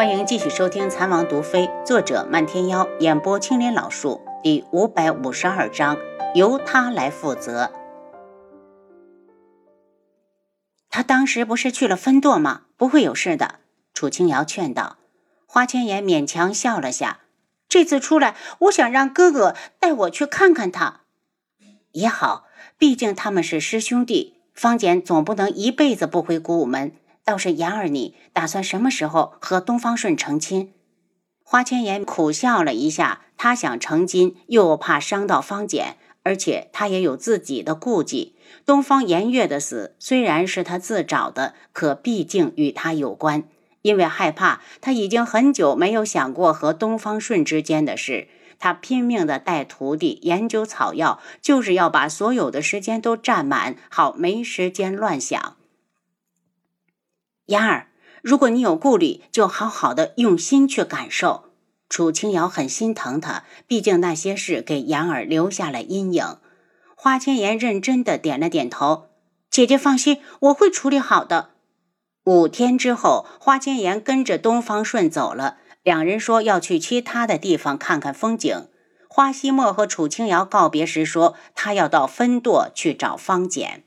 欢迎继续收听《残王毒妃》，作者漫天妖，演播青莲老树，第五百五十二章，由他来负责。他当时不是去了分舵吗？不会有事的。楚清瑶劝道。花千颜勉强笑了下。这次出来，我想让哥哥带我去看看他，也好，毕竟他们是师兄弟。方简总不能一辈子不回古武门。倒是言儿，你打算什么时候和东方顺成亲？花千颜苦笑了一下，他想成亲，又怕伤到方简，而且他也有自己的顾忌。东方颜月的死虽然是他自找的，可毕竟与他有关。因为害怕，他已经很久没有想过和东方顺之间的事。他拼命的带徒弟研究草药，就是要把所有的时间都占满，好没时间乱想。妍儿，如果你有顾虑，就好好的用心去感受。楚清瑶很心疼他，毕竟那些事给妍儿留下了阴影。花千颜认真的点了点头：“姐姐放心，我会处理好的。”五天之后，花千颜跟着东方顺走了。两人说要去其他的地方看看风景。花希墨和楚清瑶告别时说，他要到分舵去找方简。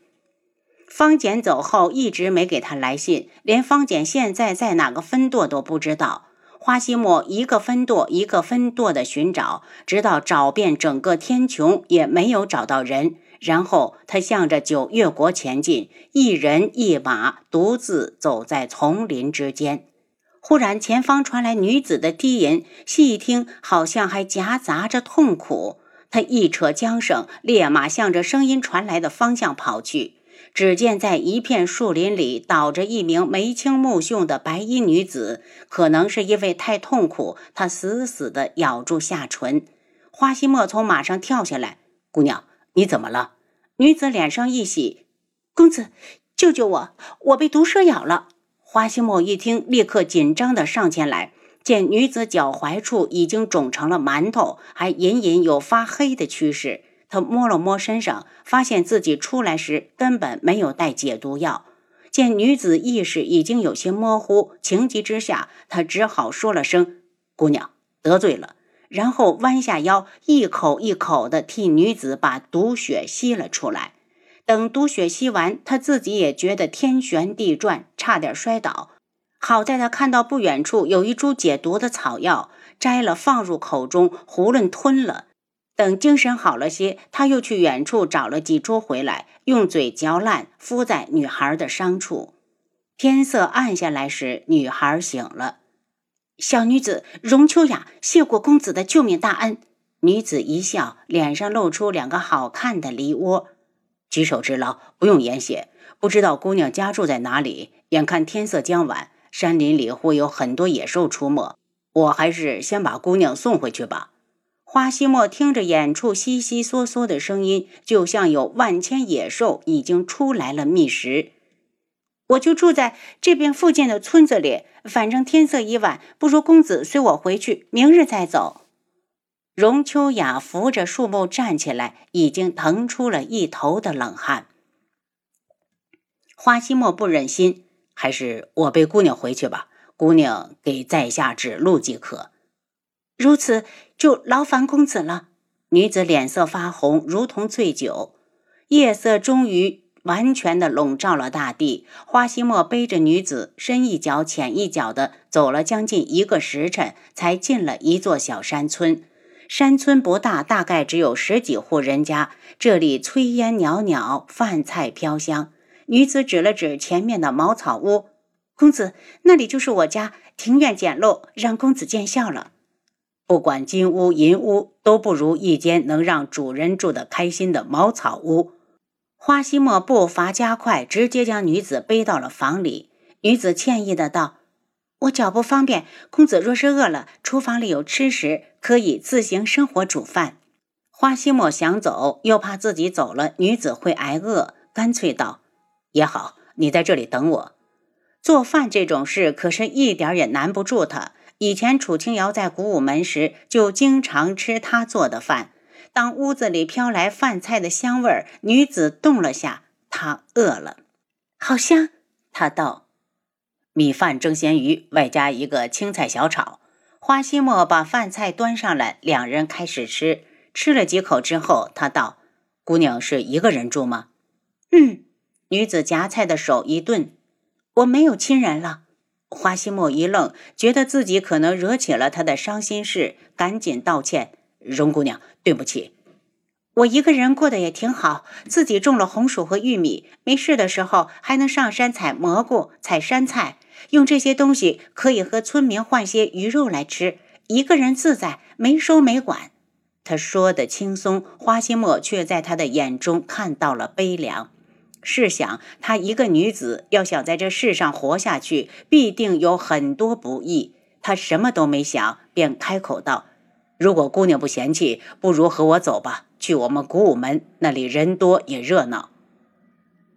方简走后，一直没给他来信，连方简现在在哪个分舵都不知道。花希墨一个分舵一个分舵的寻找，直到找遍整个天穹也没有找到人。然后他向着九月国前进，一人一马，独自走在丛林之间。忽然，前方传来女子的低吟，细一听好像还夹杂着痛苦。他一扯缰绳，烈马向着声音传来的方向跑去。只见在一片树林里倒着一名眉清目秀的白衣女子，可能是因为太痛苦，她死死地咬住下唇。花希墨从马上跳下来：“姑娘，你怎么了？”女子脸上一喜：“公子，救救我！我被毒蛇咬了。”花希墨一听，立刻紧张地上前来，见女子脚踝处已经肿成了馒头，还隐隐有发黑的趋势。他摸了摸身上，发现自己出来时根本没有带解毒药。见女子意识已经有些模糊，情急之下，他只好说了声“姑娘，得罪了”，然后弯下腰，一口一口地替女子把毒血吸了出来。等毒血吸完，他自己也觉得天旋地转，差点摔倒。好在他看到不远处有一株解毒的草药，摘了放入口中，囫囵吞了。等精神好了些，他又去远处找了几株回来，用嘴嚼烂，敷在女孩的伤处。天色暗下来时，女孩醒了。小女子荣秋雅，谢过公子的救命大恩。女子一笑，脸上露出两个好看的梨窝。举手之劳，不用言谢。不知道姑娘家住在哪里？眼看天色将晚，山林里会有很多野兽出没，我还是先把姑娘送回去吧。花希墨听着远处悉悉嗦嗦的声音，就像有万千野兽已经出来了觅食。我就住在这边附近的村子里，反正天色已晚，不如公子随我回去，明日再走。荣秋雅扶着树木站起来，已经腾出了一头的冷汗。花希墨不忍心，还是我背姑娘回去吧，姑娘给在下指路即可。如此就劳烦公子了。女子脸色发红，如同醉酒。夜色终于完全的笼罩了大地。花希墨背着女子，深一脚浅一脚的走了将近一个时辰，才进了一座小山村。山村不大，大概只有十几户人家。这里炊烟袅袅，饭菜飘香。女子指了指前面的茅草屋：“公子，那里就是我家，庭院简陋，让公子见笑了。”不管金屋银屋，都不如一间能让主人住得开心的茅草屋。花希墨步伐加快，直接将女子背到了房里。女子歉意的道：“我脚不方便，公子若是饿了，厨房里有吃食，可以自行生火煮饭。”花希墨想走，又怕自己走了女子会挨饿，干脆道：“也好，你在这里等我。做饭这种事，可是一点也难不住他。”以前楚清瑶在古武门时，就经常吃他做的饭。当屋子里飘来饭菜的香味儿，女子动了下，她饿了，好香。她道：“米饭蒸咸鱼，外加一个青菜小炒。花希墨把饭菜端上来，两人开始吃。吃了几口之后，他道：“姑娘是一个人住吗？”“嗯。”女子夹菜的手一顿，“我没有亲人了。”花希墨一愣，觉得自己可能惹起了他的伤心事，赶紧道歉：“荣姑娘，对不起。”我一个人过得也挺好，自己种了红薯和玉米，没事的时候还能上山采蘑菇、采山菜，用这些东西可以和村民换些鱼肉来吃，一个人自在，没收没管。他说的轻松，花心墨却在他的眼中看到了悲凉。试想，她一个女子要想在这世上活下去，必定有很多不易。她什么都没想，便开口道。如果姑娘不嫌弃，不如和我走吧，去我们古武门，那里人多也热闹。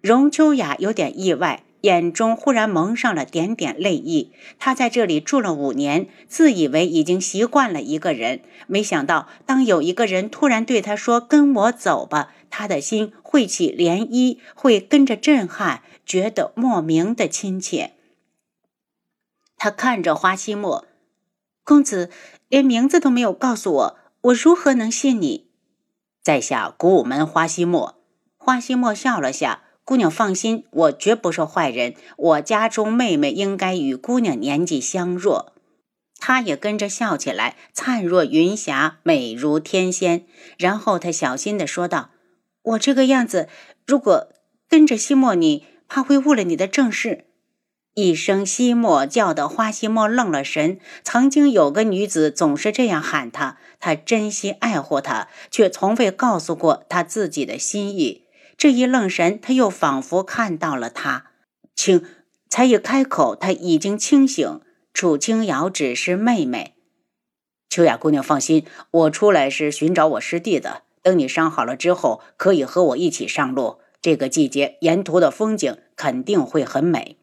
荣秋雅有点意外，眼中忽然蒙上了点点泪意。他在这里住了五年，自以为已经习惯了一个人，没想到当有一个人突然对他说“跟我走吧”，他的心会起涟漪，会跟着震撼，觉得莫名的亲切。他看着花希墨。公子连名字都没有告诉我，我如何能信你？在下古武门花希墨。花希墨笑了下，姑娘放心，我绝不是坏人。我家中妹妹应该与姑娘年纪相若。他也跟着笑起来，灿若云霞，美如天仙。然后他小心的说道：“我这个样子，如果跟着西莫，你怕会误了你的正事。”一声“西莫”叫得花西莫愣了神。曾经有个女子总是这样喊他，他珍惜爱护她，却从未告诉过他自己的心意。这一愣神，他又仿佛看到了他。清才一开口，他已经清醒。楚清瑶只是妹妹。秋雅姑娘放心，我出来是寻找我师弟的。等你伤好了之后，可以和我一起上路。这个季节，沿途的风景肯定会很美。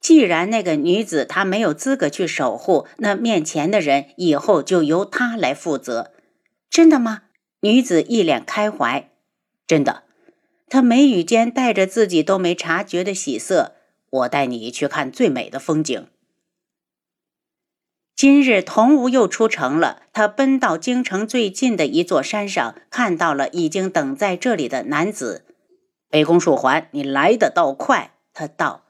既然那个女子她没有资格去守护，那面前的人以后就由她来负责。真的吗？女子一脸开怀。真的。他眉宇间带着自己都没察觉的喜色。我带你去看最美的风景。今日童无又出城了，他奔到京城最近的一座山上，看到了已经等在这里的男子。北宫树环，你来的倒快。他道。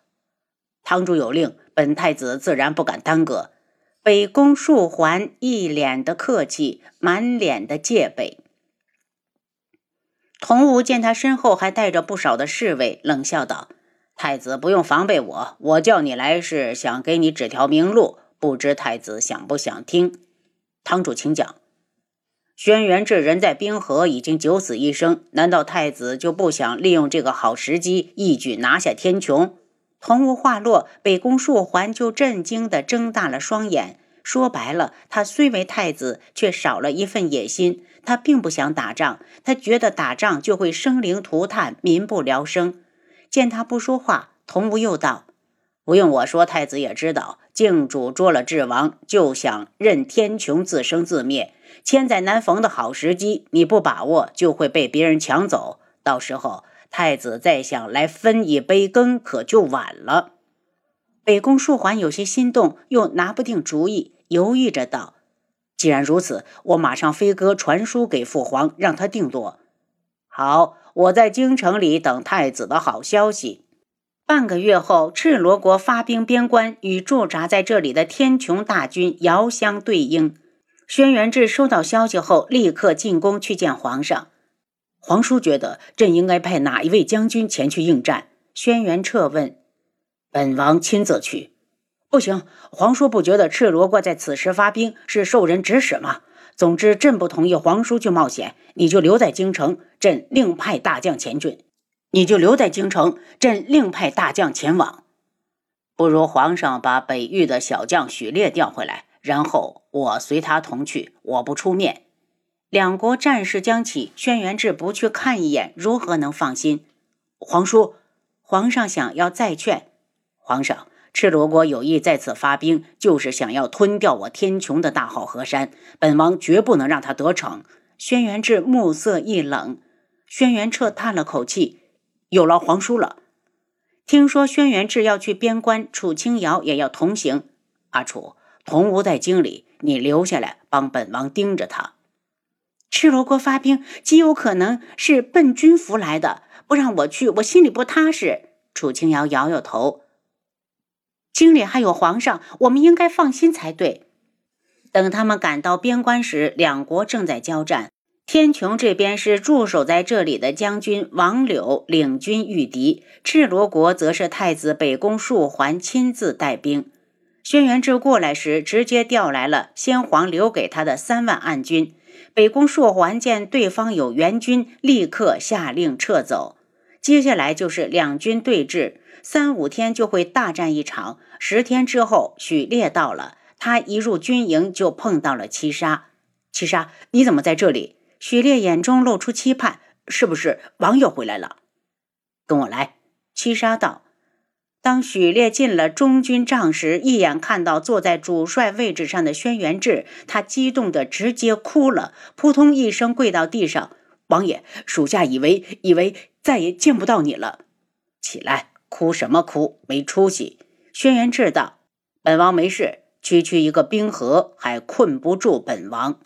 堂主有令，本太子自然不敢耽搁。北宫树环一脸的客气，满脸的戒备。童武见他身后还带着不少的侍卫，冷笑道：“太子不用防备我，我叫你来是想给你指条明路，不知太子想不想听？”堂主请讲。轩辕志人在冰河已经九死一生，难道太子就不想利用这个好时机，一举拿下天穹？童无话落，北宫树环就震惊地睁大了双眼。说白了，他虽为太子，却少了一份野心。他并不想打仗，他觉得打仗就会生灵涂炭，民不聊生。见他不说话，童无又道：“不用我说，太子也知道，靖主捉了智王，就想任天穹自生自灭。千载难逢的好时机，你不把握，就会被别人抢走。到时候……”太子再想来分一杯羹，可就晚了。北宫树环有些心动，又拿不定主意，犹豫着道：“既然如此，我马上飞鸽传书给父皇，让他定夺。”好，我在京城里等太子的好消息。半个月后，赤罗国发兵边关，与驻扎在这里的天穹大军遥相对应。轩辕志收到消息后，立刻进宫去见皇上。皇叔觉得朕应该派哪一位将军前去应战？轩辕彻问。本王亲自去。不行，皇叔不觉得赤罗国在此时发兵是受人指使吗？总之，朕不同意皇叔去冒险。你就留在京城，朕另派大将前去。你就留在京城，朕另派大将前往。不如皇上把北域的小将许烈调回来，然后我随他同去，我不出面。两国战事将起，轩辕志不去看一眼，如何能放心？皇叔，皇上想要再劝。皇上，赤罗国有意在此发兵，就是想要吞掉我天穹的大好河山，本王绝不能让他得逞。轩辕志目色一冷，轩辕彻叹了口气：“有劳皇叔了。”听说轩辕志要去边关，楚清瑶也要同行。阿楚，同无在京里，你留下来帮本王盯着他。赤罗国发兵，极有可能是奔军服来的，不让我去，我心里不踏实。楚清瑶摇摇头。军里还有皇上，我们应该放心才对。等他们赶到边关时，两国正在交战。天穹这边是驻守在这里的将军王柳领军御敌，赤罗国则是太子北宫树环亲自带兵。轩辕志过来时，直接调来了先皇留给他的三万暗军。北宫树环见对方有援军，立刻下令撤走。接下来就是两军对峙，三五天就会大战一场。十天之后，许烈到了，他一入军营就碰到了七杀。七杀，你怎么在这里？许烈眼中露出期盼，是不是王爷回来了？跟我来。七杀道。当许烈进了中军帐时，一眼看到坐在主帅位置上的轩辕志，他激动的直接哭了，扑通一声跪到地上。王爷，属下以为以为再也见不到你了。起来，哭什么哭？没出息。轩辕志道：“本王没事，区区一个冰河还困不住本王。”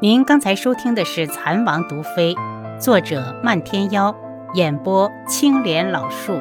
您刚才收听的是《蚕王毒妃》，作者漫天妖，演播青莲老树。